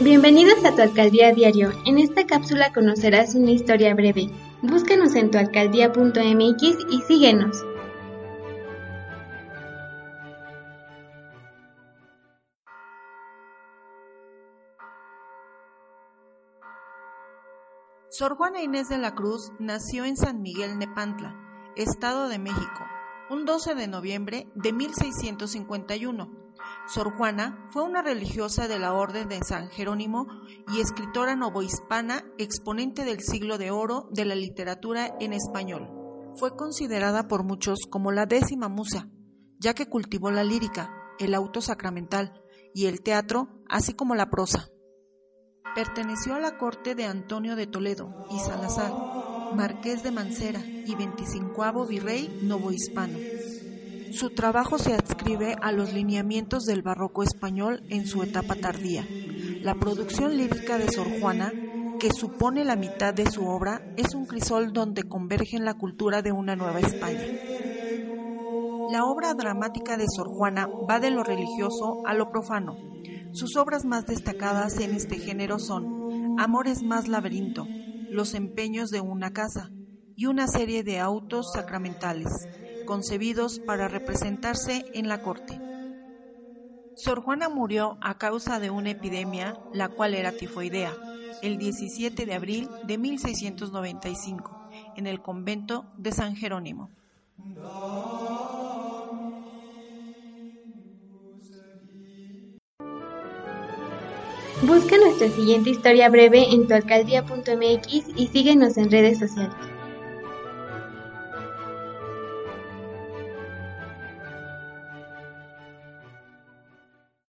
Bienvenidos a tu alcaldía diario. En esta cápsula conocerás una historia breve. Búscanos en tualcaldía.mx y síguenos. Sor Juana Inés de la Cruz nació en San Miguel Nepantla, Estado de México, un 12 de noviembre de 1651 Sor Juana fue una religiosa de la Orden de San Jerónimo y escritora novohispana, exponente del siglo de oro de la literatura en español. Fue considerada por muchos como la décima musa, ya que cultivó la lírica, el auto sacramental y el teatro, así como la prosa. Perteneció a la corte de Antonio de Toledo y Salazar, marqués de Mancera y 25 virrey novohispano. Su trabajo se adscribe a los lineamientos del barroco español en su etapa tardía. La producción lírica de Sor Juana, que supone la mitad de su obra, es un crisol donde convergen la cultura de una nueva España. La obra dramática de Sor Juana va de lo religioso a lo profano. Sus obras más destacadas en este género son Amores más laberinto, Los empeños de una casa y una serie de autos sacramentales concebidos para representarse en la corte. Sor Juana murió a causa de una epidemia, la cual era tifoidea, el 17 de abril de 1695, en el convento de San Jerónimo. Busca nuestra siguiente historia breve en tualcaldía.mx y síguenos en redes sociales.